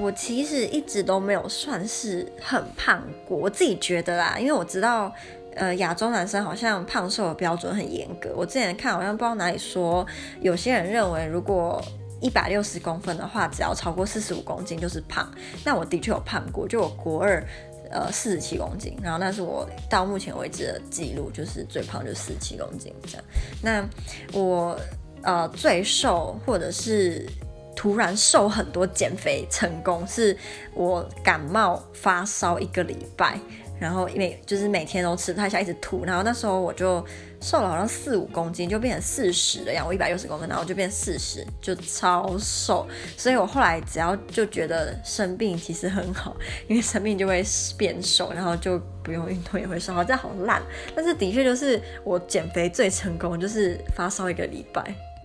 我其实一直都没有算是很胖过，我自己觉得啦，因为我知道，呃，亚洲男生好像胖瘦的标准很严格。我之前看好像不知道哪里说，有些人认为如果一百六十公分的话，只要超过四十五公斤就是胖。那我的确有胖过，就我国二，呃，四十七公斤，然后那是我到目前为止的记录，就是最胖就四十七公斤这样。那我呃最瘦或者是。突然瘦很多，减肥成功，是我感冒发烧一个礼拜，然后每就是每天都吃太下，一直吐，然后那时候我就瘦了好像四五公斤，就变成四十的样，我一百六十公分，然后就变四十，就超瘦。所以我后来只要就觉得生病其实很好，因为生病就会变瘦，然后就不用运动也会瘦。好，这好烂，但是的确就是我减肥最成功，就是发烧一个礼拜。